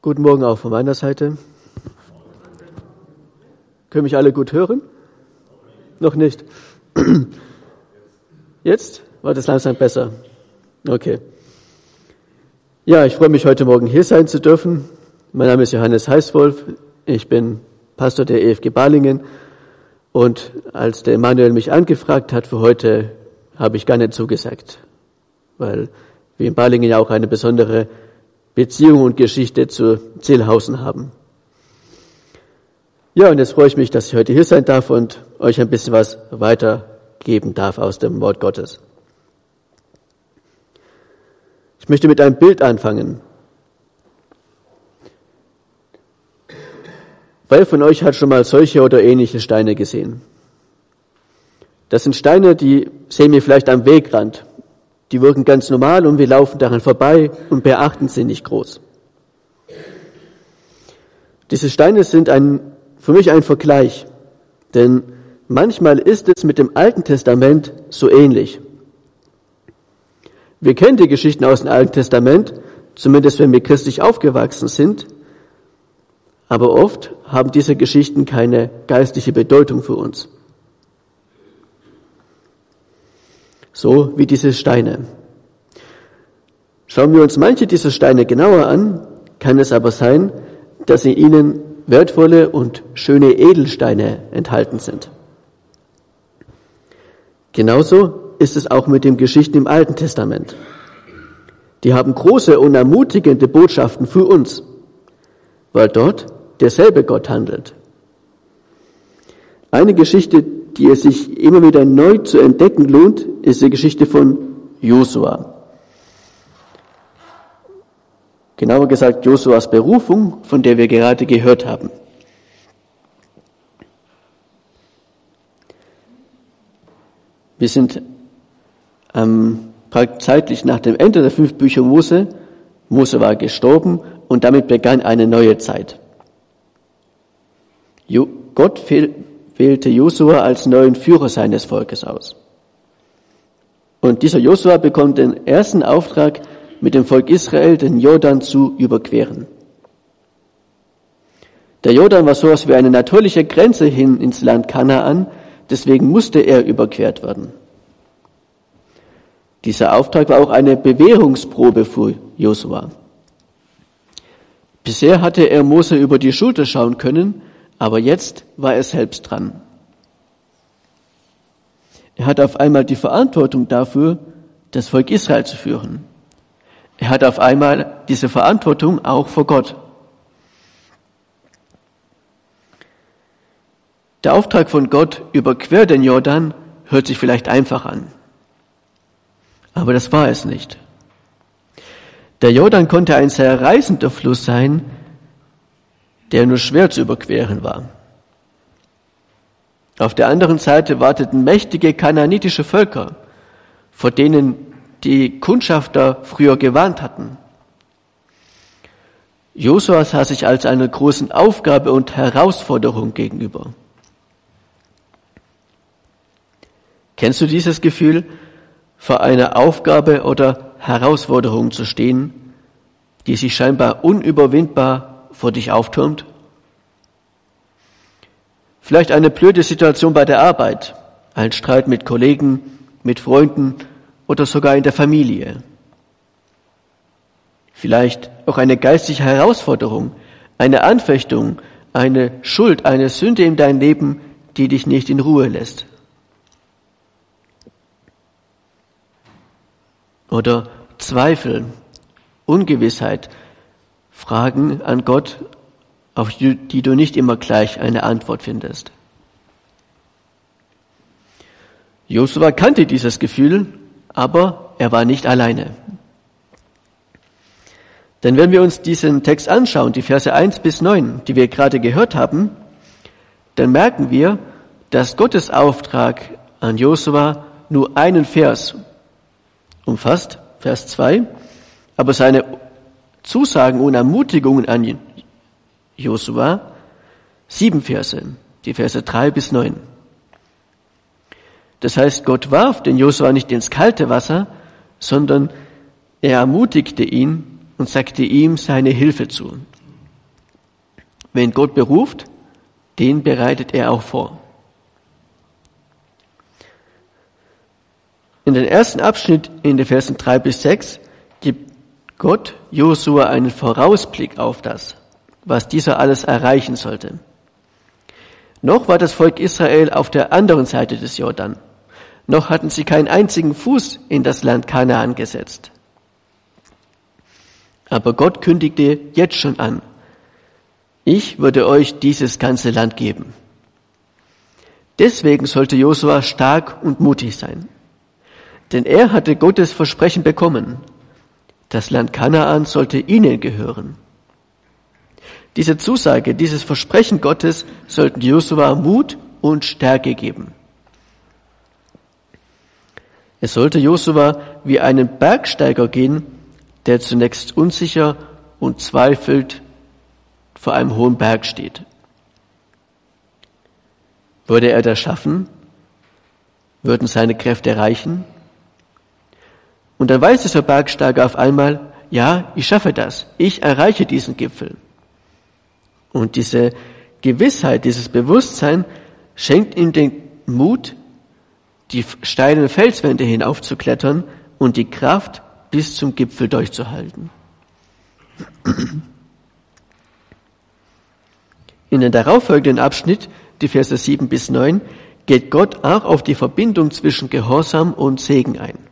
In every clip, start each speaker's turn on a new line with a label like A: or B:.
A: Guten Morgen auch von meiner Seite. Können mich alle gut hören? Noch nicht. Jetzt? War das langsam besser? Okay. Ja, ich freue mich heute Morgen hier sein zu dürfen. Mein Name ist Johannes Heißwolf. Ich bin Pastor der EFG Balingen. Und als der Emanuel mich angefragt hat für heute, habe ich gar nicht zugesagt. Weil wir in Balingen ja auch eine besondere Beziehung und Geschichte zu Zillhausen haben. Ja, und jetzt freue ich mich, dass ich heute hier sein darf und euch ein bisschen was weitergeben darf aus dem Wort Gottes. Ich möchte mit einem Bild anfangen. Wer von euch hat schon mal solche oder ähnliche Steine gesehen? Das sind Steine, die sehen wir vielleicht am Wegrand. Die wirken ganz normal und wir laufen daran vorbei und beachten sie nicht groß. Diese Steine sind ein, für mich ein Vergleich, denn manchmal ist es mit dem Alten Testament so ähnlich. Wir kennen die Geschichten aus dem Alten Testament, zumindest wenn wir christlich aufgewachsen sind, aber oft haben diese Geschichten keine geistliche Bedeutung für uns. So wie diese Steine. Schauen wir uns manche dieser Steine genauer an, kann es aber sein, dass in ihnen wertvolle und schöne Edelsteine enthalten sind. Genauso ist es auch mit den Geschichten im Alten Testament. Die haben große und ermutigende Botschaften für uns, weil dort derselbe Gott handelt. Eine Geschichte, die es sich immer wieder neu zu entdecken lohnt, ist die Geschichte von Josua. Genauer gesagt Josuas Berufung, von der wir gerade gehört haben. Wir sind ähm, zeitlich nach dem Ende der fünf Bücher Mose. Mose war gestorben und damit begann eine neue Zeit. Jo Gott wählte Josua als neuen Führer seines Volkes aus. Und dieser Josua bekommt den ersten Auftrag, mit dem Volk Israel den Jordan zu überqueren. Der Jordan war sowas wie eine natürliche Grenze hin ins Land Kanaan, deswegen musste er überquert werden. Dieser Auftrag war auch eine Bewährungsprobe für Josua. Bisher hatte er Mose über die Schulter schauen können, aber jetzt war er selbst dran. Er hat auf einmal die Verantwortung dafür, das Volk Israel zu führen. Er hat auf einmal diese Verantwortung auch vor Gott. Der Auftrag von Gott, überquer den Jordan, hört sich vielleicht einfach an. Aber das war es nicht. Der Jordan konnte ein sehr reißender Fluss sein, der nur schwer zu überqueren war. Auf der anderen Seite warteten mächtige kananitische Völker, vor denen die Kundschafter früher gewarnt hatten. Josua sah sich als einer großen Aufgabe und Herausforderung gegenüber. Kennst du dieses Gefühl, vor einer Aufgabe oder Herausforderung zu stehen, die sich scheinbar unüberwindbar vor dich auftürmt? Vielleicht eine blöde Situation bei der Arbeit, ein Streit mit Kollegen, mit Freunden oder sogar in der Familie. Vielleicht auch eine geistige Herausforderung, eine Anfechtung, eine Schuld, eine Sünde in dein Leben, die dich nicht in Ruhe lässt. oder Zweifel, Ungewissheit, Fragen an Gott, auf die du nicht immer gleich eine Antwort findest. Josua kannte dieses Gefühl, aber er war nicht alleine. Denn wenn wir uns diesen Text anschauen, die Verse 1 bis 9, die wir gerade gehört haben, dann merken wir, dass Gottes Auftrag an Josua nur einen Vers umfasst, Vers 2, aber seine Zusagen und Ermutigungen an Josua, sieben Verse, die Verse 3 bis 9. Das heißt, Gott warf den Josua nicht ins kalte Wasser, sondern er ermutigte ihn und sagte ihm seine Hilfe zu. Wenn Gott beruft, den bereitet er auch vor. In den ersten Abschnitt in den Versen drei bis sechs Gott Josua einen Vorausblick auf das, was dieser alles erreichen sollte. Noch war das Volk Israel auf der anderen Seite des Jordan. Noch hatten sie keinen einzigen Fuß in das Land Kanaan gesetzt. Aber Gott kündigte jetzt schon an, ich würde euch dieses ganze Land geben. Deswegen sollte Josua stark und mutig sein. Denn er hatte Gottes Versprechen bekommen. Das Land Kanaan sollte ihnen gehören. Diese Zusage, dieses Versprechen Gottes sollten Josua Mut und Stärke geben. Es sollte Josua wie einen Bergsteiger gehen, der zunächst unsicher und zweifelt vor einem hohen Berg steht. Würde er das schaffen? Würden seine Kräfte reichen? Und dann weiß dieser Bergsteiger auf einmal, ja, ich schaffe das. Ich erreiche diesen Gipfel. Und diese Gewissheit, dieses Bewusstsein schenkt ihm den Mut, die steilen Felswände hinaufzuklettern und die Kraft, bis zum Gipfel durchzuhalten. In den darauffolgenden Abschnitt, die Verse 7 bis 9, geht Gott auch auf die Verbindung zwischen Gehorsam und Segen ein.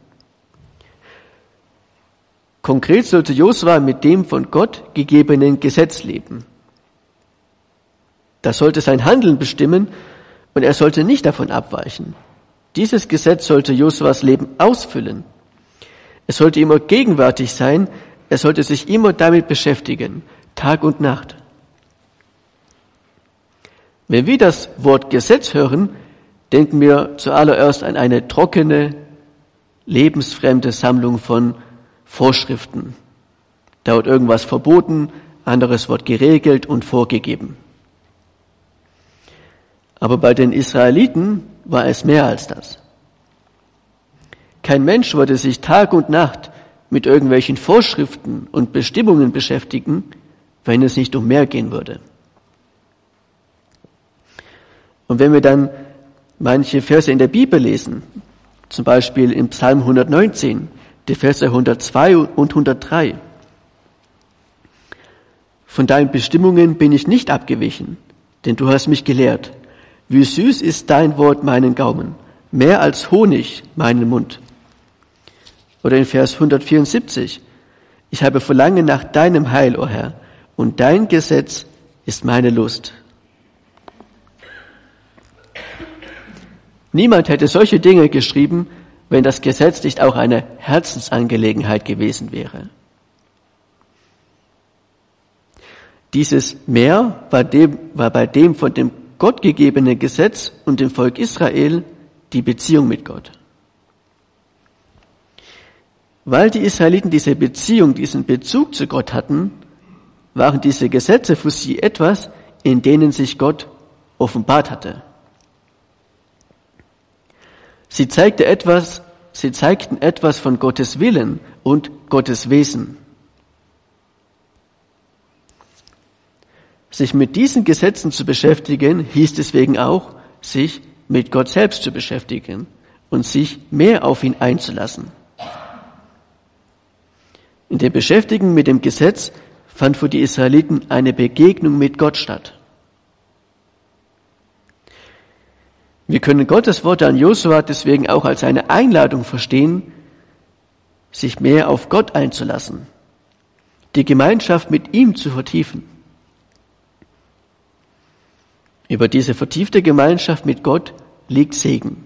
A: Konkret sollte Josua mit dem von Gott gegebenen Gesetz leben. Das sollte sein Handeln bestimmen und er sollte nicht davon abweichen. Dieses Gesetz sollte Josuas Leben ausfüllen. Es sollte immer gegenwärtig sein, er sollte sich immer damit beschäftigen, Tag und Nacht. Wenn wir das Wort Gesetz hören, denken wir zuallererst an eine trockene, lebensfremde Sammlung von Vorschriften. Da wird irgendwas verboten, anderes wird geregelt und vorgegeben. Aber bei den Israeliten war es mehr als das. Kein Mensch würde sich Tag und Nacht mit irgendwelchen Vorschriften und Bestimmungen beschäftigen, wenn es nicht um mehr gehen würde. Und wenn wir dann manche Verse in der Bibel lesen, zum Beispiel im Psalm 119, die Verse 102 und 103. Von deinen Bestimmungen bin ich nicht abgewichen, denn du hast mich gelehrt. Wie süß ist dein Wort meinen Gaumen, mehr als Honig meinen Mund. Oder in Vers 174, ich habe Verlangen nach deinem Heil, o oh Herr, und dein Gesetz ist meine Lust. Niemand hätte solche Dinge geschrieben, wenn das Gesetz nicht auch eine Herzensangelegenheit gewesen wäre. Dieses Mehr war, dem, war bei dem von dem Gott gegebenen Gesetz und dem Volk Israel die Beziehung mit Gott. Weil die Israeliten diese Beziehung, diesen Bezug zu Gott hatten, waren diese Gesetze für sie etwas, in denen sich Gott offenbart hatte. Sie zeigte etwas, sie zeigten etwas von Gottes Willen und Gottes Wesen. Sich mit diesen Gesetzen zu beschäftigen, hieß deswegen auch, sich mit Gott selbst zu beschäftigen und sich mehr auf ihn einzulassen. In dem Beschäftigen mit dem Gesetz fand für die Israeliten eine Begegnung mit Gott statt. Wir können Gottes Worte an Josua deswegen auch als eine Einladung verstehen, sich mehr auf Gott einzulassen, die Gemeinschaft mit ihm zu vertiefen. Über diese vertiefte Gemeinschaft mit Gott liegt Segen.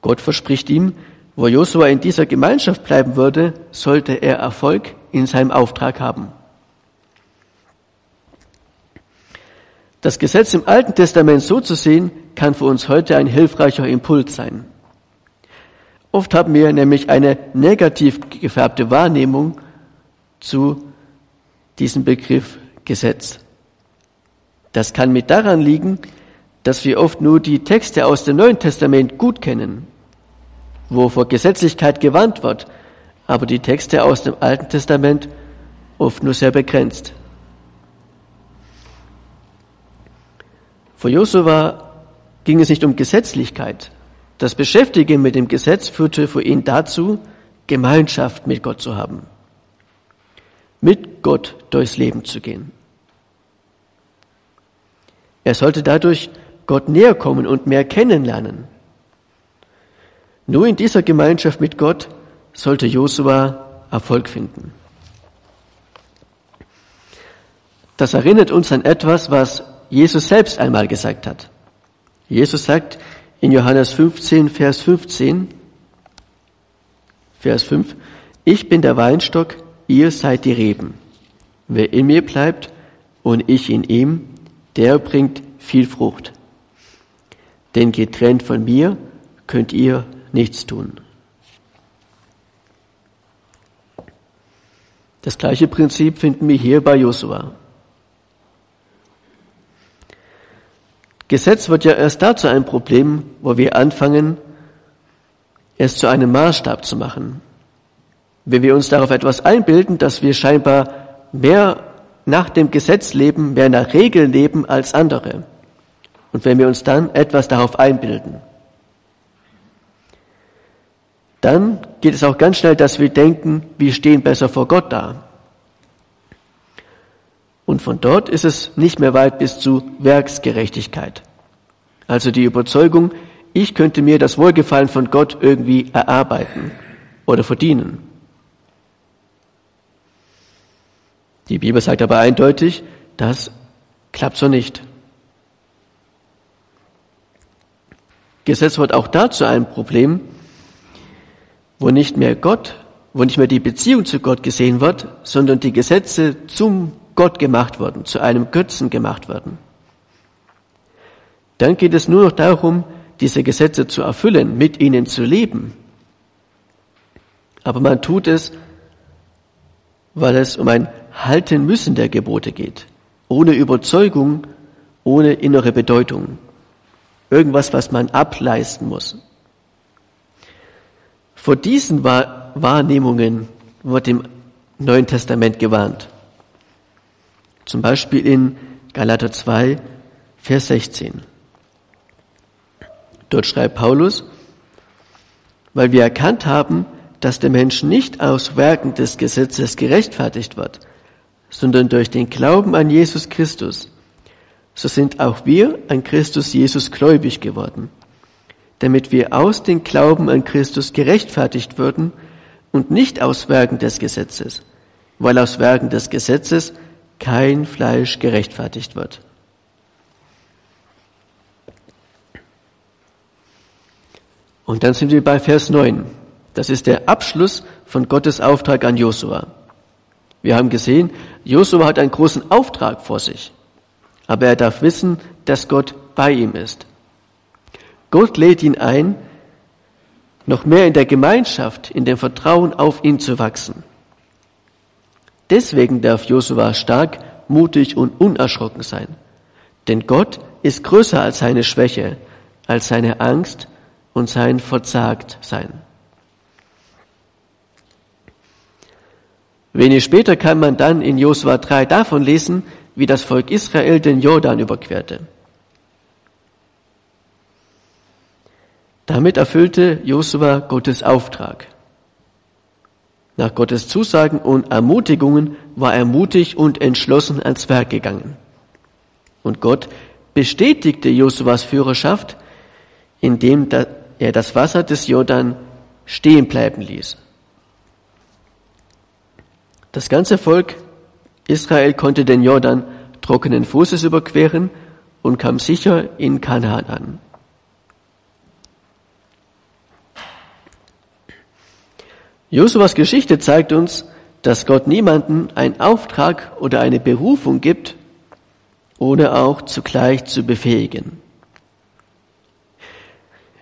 A: Gott verspricht ihm, wo Josua in dieser Gemeinschaft bleiben würde, sollte er Erfolg in seinem Auftrag haben. Das Gesetz im Alten Testament so zu sehen, kann für uns heute ein hilfreicher Impuls sein. Oft haben wir nämlich eine negativ gefärbte Wahrnehmung zu diesem Begriff Gesetz. Das kann mit daran liegen, dass wir oft nur die Texte aus dem Neuen Testament gut kennen, wo vor Gesetzlichkeit gewarnt wird, aber die Texte aus dem Alten Testament oft nur sehr begrenzt. Für Josua ging es nicht um Gesetzlichkeit. Das Beschäftigen mit dem Gesetz führte für ihn dazu, Gemeinschaft mit Gott zu haben. Mit Gott durchs Leben zu gehen. Er sollte dadurch Gott näher kommen und mehr kennenlernen. Nur in dieser Gemeinschaft mit Gott sollte Josua Erfolg finden. Das erinnert uns an etwas, was Jesus selbst einmal gesagt hat. Jesus sagt in Johannes 15, Vers 15, Vers 5, ich bin der Weinstock, ihr seid die Reben. Wer in mir bleibt und ich in ihm, der bringt viel Frucht. Denn getrennt von mir könnt ihr nichts tun. Das gleiche Prinzip finden wir hier bei Josua. Gesetz wird ja erst dazu ein Problem, wo wir anfangen, es zu einem Maßstab zu machen. Wenn wir uns darauf etwas einbilden, dass wir scheinbar mehr nach dem Gesetz leben, mehr nach Regeln leben als andere. Und wenn wir uns dann etwas darauf einbilden, dann geht es auch ganz schnell, dass wir denken, wir stehen besser vor Gott da. Und von dort ist es nicht mehr weit bis zu Werksgerechtigkeit. Also die Überzeugung, ich könnte mir das Wohlgefallen von Gott irgendwie erarbeiten oder verdienen. Die Bibel sagt aber eindeutig, das klappt so nicht. Gesetz wird auch dazu ein Problem, wo nicht mehr Gott, wo nicht mehr die Beziehung zu Gott gesehen wird, sondern die Gesetze zum Gott gemacht worden, zu einem Götzen gemacht worden. Dann geht es nur noch darum, diese Gesetze zu erfüllen, mit ihnen zu leben. Aber man tut es, weil es um ein Halten müssen der Gebote geht, ohne Überzeugung, ohne innere Bedeutung. Irgendwas, was man ableisten muss. Vor diesen Wahrnehmungen wird im Neuen Testament gewarnt. Zum Beispiel in Galater 2, Vers 16. Dort schreibt Paulus, weil wir erkannt haben, dass der Mensch nicht aus Werken des Gesetzes gerechtfertigt wird, sondern durch den Glauben an Jesus Christus. So sind auch wir an Christus Jesus gläubig geworden, damit wir aus dem Glauben an Christus gerechtfertigt würden und nicht aus Werken des Gesetzes, weil aus Werken des Gesetzes kein Fleisch gerechtfertigt wird. Und dann sind wir bei Vers 9. Das ist der Abschluss von Gottes Auftrag an Josua. Wir haben gesehen, Josua hat einen großen Auftrag vor sich. Aber er darf wissen, dass Gott bei ihm ist. Gott lädt ihn ein, noch mehr in der Gemeinschaft, in dem Vertrauen auf ihn zu wachsen. Deswegen darf Josua stark, mutig und unerschrocken sein. Denn Gott ist größer als seine Schwäche, als seine Angst und sein Verzagtsein. Wenig später kann man dann in Josua 3 davon lesen, wie das Volk Israel den Jordan überquerte. Damit erfüllte Josua Gottes Auftrag. Nach Gottes Zusagen und Ermutigungen war er mutig und entschlossen ans Werk gegangen. Und Gott bestätigte Josuas Führerschaft, indem er das Wasser des Jordan stehen bleiben ließ. Das ganze Volk Israel konnte den Jordan trockenen Fußes überqueren und kam sicher in Kanaan an. Josuas Geschichte zeigt uns, dass Gott niemanden einen Auftrag oder eine Berufung gibt, ohne auch zugleich zu befähigen.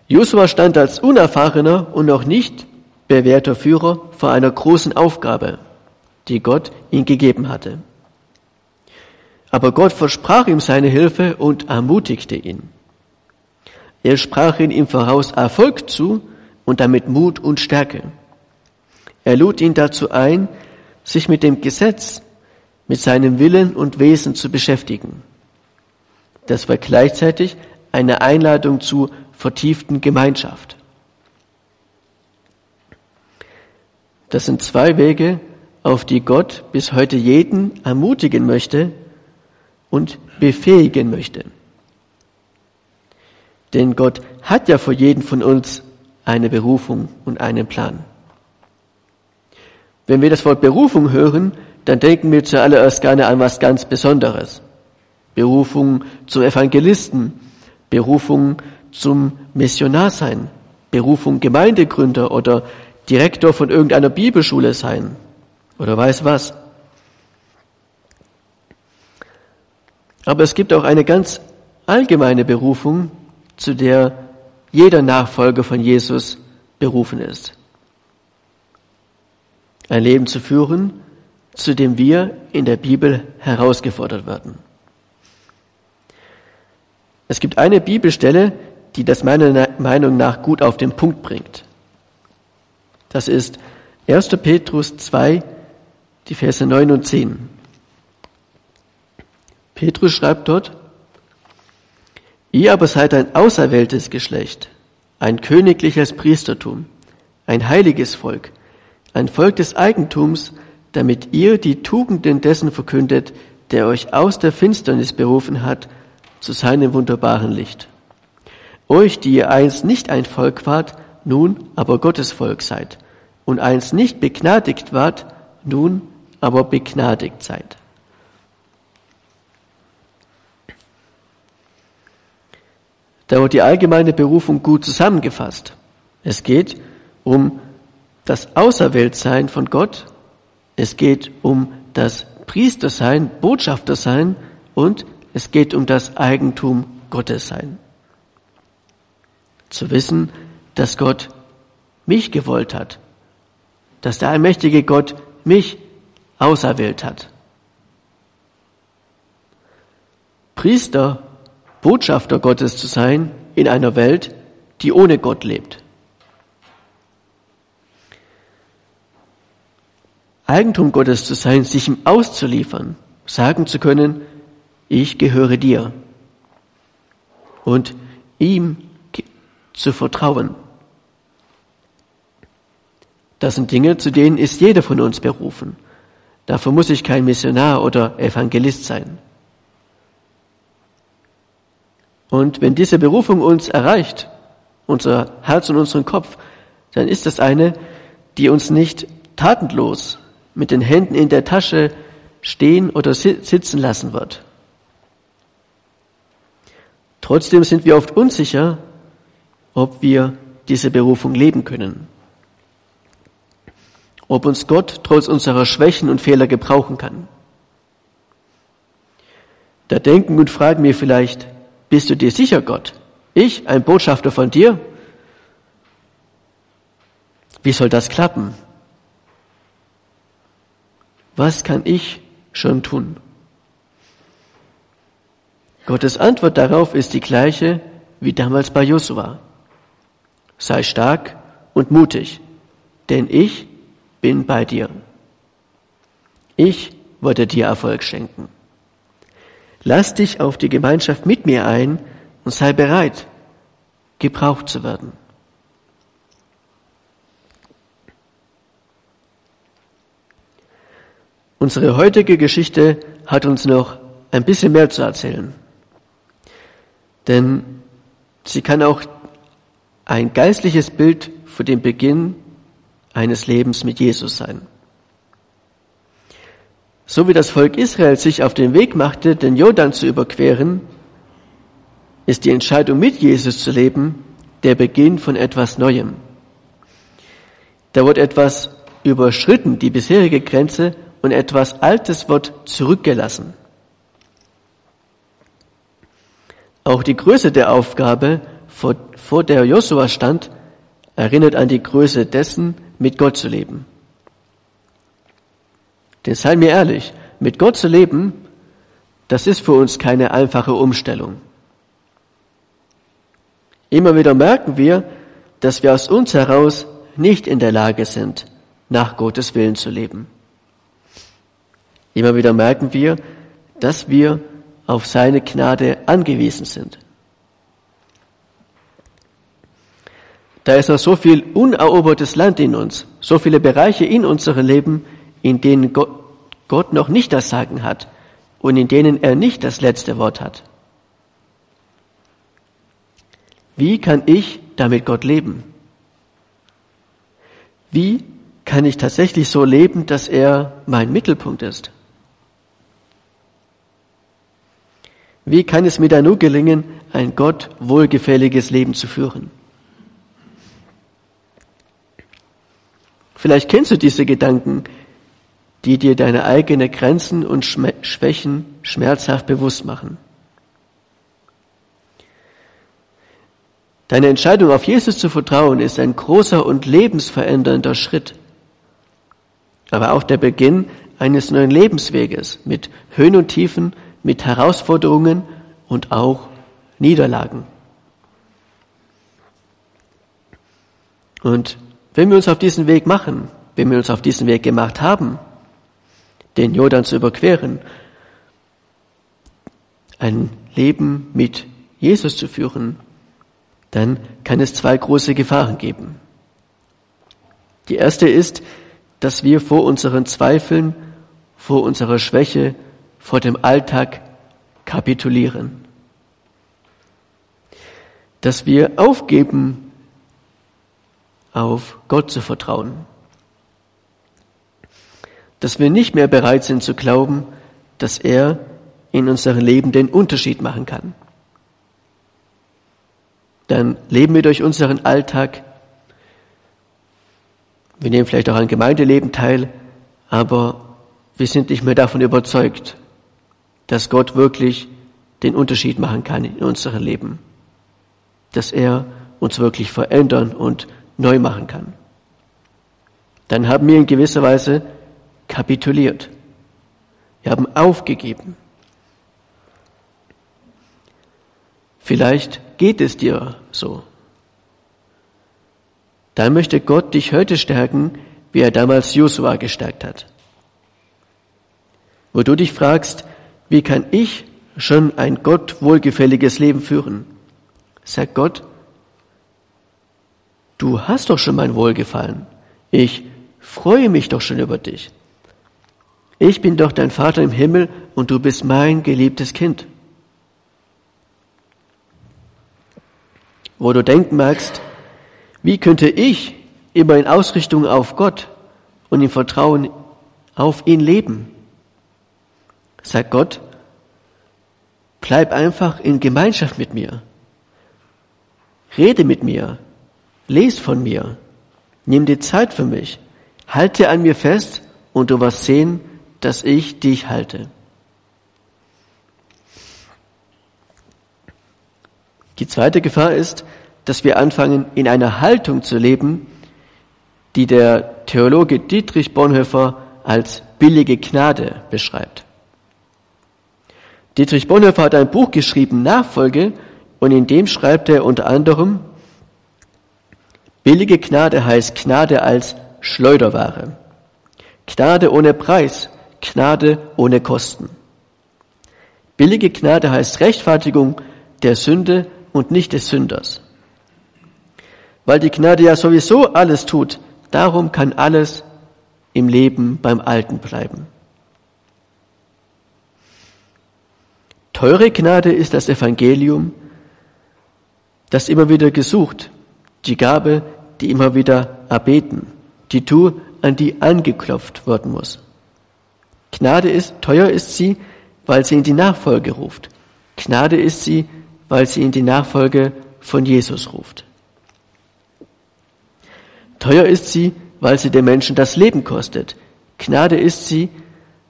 A: Josua stand als unerfahrener und noch nicht bewährter Führer vor einer großen Aufgabe, die Gott ihm gegeben hatte. Aber Gott versprach ihm seine Hilfe und ermutigte ihn. Er sprach ihm im Voraus Erfolg zu und damit Mut und Stärke. Er lud ihn dazu ein, sich mit dem Gesetz, mit seinem Willen und Wesen zu beschäftigen. Das war gleichzeitig eine Einladung zu vertieften Gemeinschaft. Das sind zwei Wege, auf die Gott bis heute jeden ermutigen möchte und befähigen möchte. Denn Gott hat ja für jeden von uns eine Berufung und einen Plan. Wenn wir das Wort Berufung hören, dann denken wir zuallererst gerne an was ganz Besonderes. Berufung zum Evangelisten, Berufung zum Missionar sein, Berufung Gemeindegründer oder Direktor von irgendeiner Bibelschule sein oder weiß was. Aber es gibt auch eine ganz allgemeine Berufung, zu der jeder Nachfolger von Jesus berufen ist. Ein Leben zu führen, zu dem wir in der Bibel herausgefordert werden. Es gibt eine Bibelstelle, die das meiner Meinung nach gut auf den Punkt bringt. Das ist 1. Petrus 2, die Verse 9 und 10. Petrus schreibt dort, Ihr aber seid ein auserwähltes Geschlecht, ein königliches Priestertum, ein heiliges Volk, ein Volk des Eigentums, damit ihr die Tugenden dessen verkündet, der euch aus der Finsternis berufen hat, zu seinem wunderbaren Licht. Euch, die ihr einst nicht ein Volk wart, nun aber Gottes Volk seid, und einst nicht begnadigt wart, nun aber begnadigt seid. Da wird die allgemeine Berufung gut zusammengefasst. Es geht um das Auserwähltsein von Gott, es geht um das Priestersein, Botschaftersein und es geht um das Eigentum Gottes sein. Zu wissen, dass Gott mich gewollt hat, dass der allmächtige Gott mich auserwählt hat. Priester Botschafter Gottes zu sein in einer Welt, die ohne Gott lebt. Eigentum Gottes zu sein, sich ihm auszuliefern, sagen zu können, ich gehöre dir und ihm zu vertrauen. Das sind Dinge, zu denen ist jeder von uns berufen. Dafür muss ich kein Missionar oder Evangelist sein. Und wenn diese Berufung uns erreicht, unser Herz und unseren Kopf, dann ist das eine, die uns nicht tatenlos mit den Händen in der Tasche stehen oder sitzen lassen wird. Trotzdem sind wir oft unsicher, ob wir diese Berufung leben können. Ob uns Gott trotz unserer Schwächen und Fehler gebrauchen kann. Da denken und fragen wir vielleicht, bist du dir sicher, Gott? Ich, ein Botschafter von dir? Wie soll das klappen? Was kann ich schon tun? Gottes Antwort darauf ist die gleiche wie damals bei Josua. Sei stark und mutig, denn ich bin bei dir. Ich wollte dir Erfolg schenken. Lass dich auf die Gemeinschaft mit mir ein und sei bereit, gebraucht zu werden. Unsere heutige Geschichte hat uns noch ein bisschen mehr zu erzählen. Denn sie kann auch ein geistliches Bild für den Beginn eines Lebens mit Jesus sein. So wie das Volk Israel sich auf den Weg machte, den Jordan zu überqueren, ist die Entscheidung mit Jesus zu leben der Beginn von etwas Neuem. Da wird etwas überschritten, die bisherige Grenze, und etwas Altes wird zurückgelassen. Auch die Größe der Aufgabe, vor, vor der Josua stand, erinnert an die Größe dessen, mit Gott zu leben. Denn seien wir ehrlich, mit Gott zu leben, das ist für uns keine einfache Umstellung. Immer wieder merken wir, dass wir aus uns heraus nicht in der Lage sind, nach Gottes Willen zu leben. Immer wieder merken wir, dass wir auf seine Gnade angewiesen sind. Da ist noch so viel unerobertes Land in uns, so viele Bereiche in unserem Leben, in denen Gott noch nicht das Sagen hat und in denen er nicht das letzte Wort hat. Wie kann ich damit Gott leben? Wie kann ich tatsächlich so leben, dass er mein Mittelpunkt ist? Wie kann es mir da nur gelingen, ein Gott wohlgefälliges Leben zu führen? Vielleicht kennst du diese Gedanken, die dir deine eigenen Grenzen und Schwächen schmerzhaft bewusst machen. Deine Entscheidung auf Jesus zu vertrauen ist ein großer und lebensverändernder Schritt, aber auch der Beginn eines neuen Lebensweges mit Höhen und Tiefen, mit Herausforderungen und auch Niederlagen. Und wenn wir uns auf diesen Weg machen, wenn wir uns auf diesen Weg gemacht haben, den Jordan zu überqueren, ein Leben mit Jesus zu führen, dann kann es zwei große Gefahren geben. Die erste ist, dass wir vor unseren Zweifeln, vor unserer Schwäche, vor dem Alltag kapitulieren. Dass wir aufgeben, auf Gott zu vertrauen. Dass wir nicht mehr bereit sind zu glauben, dass er in unserem Leben den Unterschied machen kann dann leben wir durch unseren Alltag. Wir nehmen vielleicht auch an Gemeindeleben teil, aber wir sind nicht mehr davon überzeugt, dass Gott wirklich den Unterschied machen kann in unserem Leben, dass er uns wirklich verändern und neu machen kann. Dann haben wir in gewisser Weise kapituliert. Wir haben aufgegeben. Vielleicht geht es dir so. Dann möchte Gott dich heute stärken, wie er damals Josua gestärkt hat. Wo du dich fragst, wie kann ich schon ein Gott wohlgefälliges Leben führen? Sag Gott, du hast doch schon mein Wohlgefallen. Ich freue mich doch schon über dich. Ich bin doch dein Vater im Himmel und du bist mein geliebtes Kind. wo du denken magst, wie könnte ich immer in Ausrichtung auf Gott und im Vertrauen auf ihn leben? Sag Gott, bleib einfach in Gemeinschaft mit mir. Rede mit mir. Les von mir. Nimm dir Zeit für mich. Halte an mir fest und du wirst sehen, dass ich dich halte. Die zweite Gefahr ist, dass wir anfangen, in einer Haltung zu leben, die der Theologe Dietrich Bonhoeffer als billige Gnade beschreibt. Dietrich Bonhoeffer hat ein Buch geschrieben, Nachfolge, und in dem schreibt er unter anderem, billige Gnade heißt Gnade als Schleuderware. Gnade ohne Preis, Gnade ohne Kosten. Billige Gnade heißt Rechtfertigung der Sünde und nicht des Sünders. Weil die Gnade ja sowieso alles tut, darum kann alles im Leben beim Alten bleiben. Teure Gnade ist das Evangelium, das immer wieder gesucht, die Gabe, die immer wieder erbeten, die Tour, an die angeklopft werden muss. Gnade ist, teuer ist sie, weil sie in die Nachfolge ruft. Gnade ist sie, weil sie in die Nachfolge von Jesus ruft. Teuer ist sie, weil sie dem Menschen das Leben kostet. Gnade ist sie,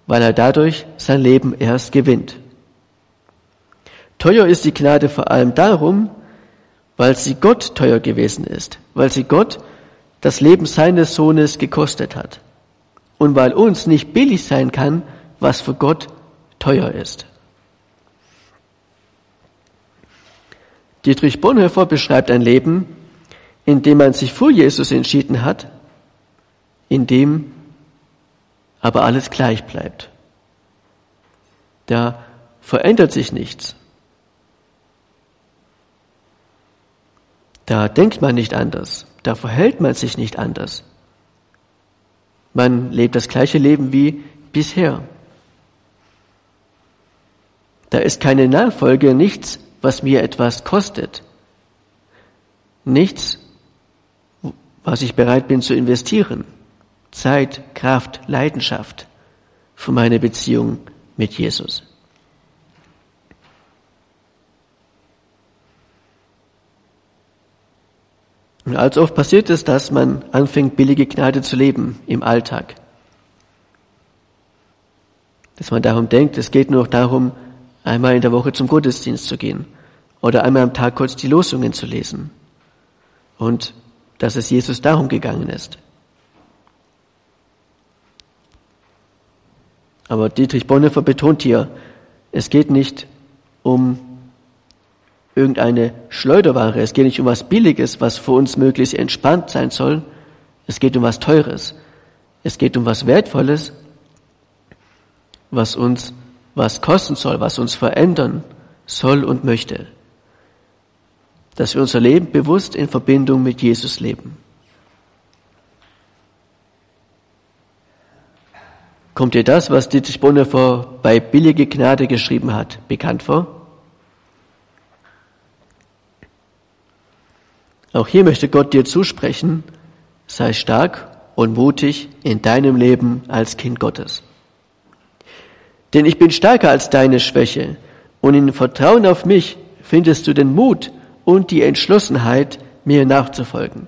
A: weil er dadurch sein Leben erst gewinnt. Teuer ist die Gnade vor allem darum, weil sie Gott teuer gewesen ist, weil sie Gott das Leben seines Sohnes gekostet hat und weil uns nicht billig sein kann, was für Gott teuer ist. Dietrich Bonhoeffer beschreibt ein Leben, in dem man sich für Jesus entschieden hat, in dem aber alles gleich bleibt. Da verändert sich nichts. Da denkt man nicht anders, da verhält man sich nicht anders. Man lebt das gleiche Leben wie bisher. Da ist keine Nachfolge, nichts, was mir etwas kostet. Nichts, was ich bereit bin zu investieren. Zeit, Kraft, Leidenschaft für meine Beziehung mit Jesus. Und als oft passiert es, dass man anfängt, billige Gnade zu leben im Alltag. Dass man darum denkt, es geht nur darum, einmal in der Woche zum Gottesdienst zu gehen oder einmal am Tag kurz die Losungen zu lesen. Und dass es Jesus darum gegangen ist. Aber Dietrich Bonhoeffer betont hier, es geht nicht um irgendeine Schleuderware. Es geht nicht um was Billiges, was für uns möglichst entspannt sein soll. Es geht um was Teures. Es geht um was Wertvolles, was uns was kosten soll, was uns verändern soll und möchte. Dass wir unser Leben bewusst in Verbindung mit Jesus leben. Kommt dir das, was Dietrich Bonhoeffer bei Billige Gnade geschrieben hat, bekannt vor? Auch hier möchte Gott dir zusprechen, sei stark und mutig in deinem Leben als Kind Gottes. Denn ich bin stärker als deine Schwäche und in Vertrauen auf mich findest du den Mut und die Entschlossenheit, mir nachzufolgen.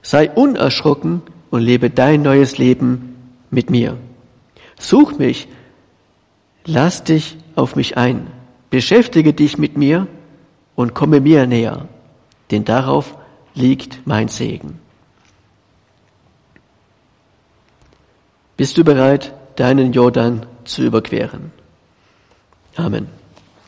A: Sei unerschrocken und lebe dein neues Leben mit mir. Such mich, lass dich auf mich ein, beschäftige dich mit mir und komme mir näher denn darauf liegt mein Segen. Bist du bereit, deinen Jordan zu überqueren? Amen.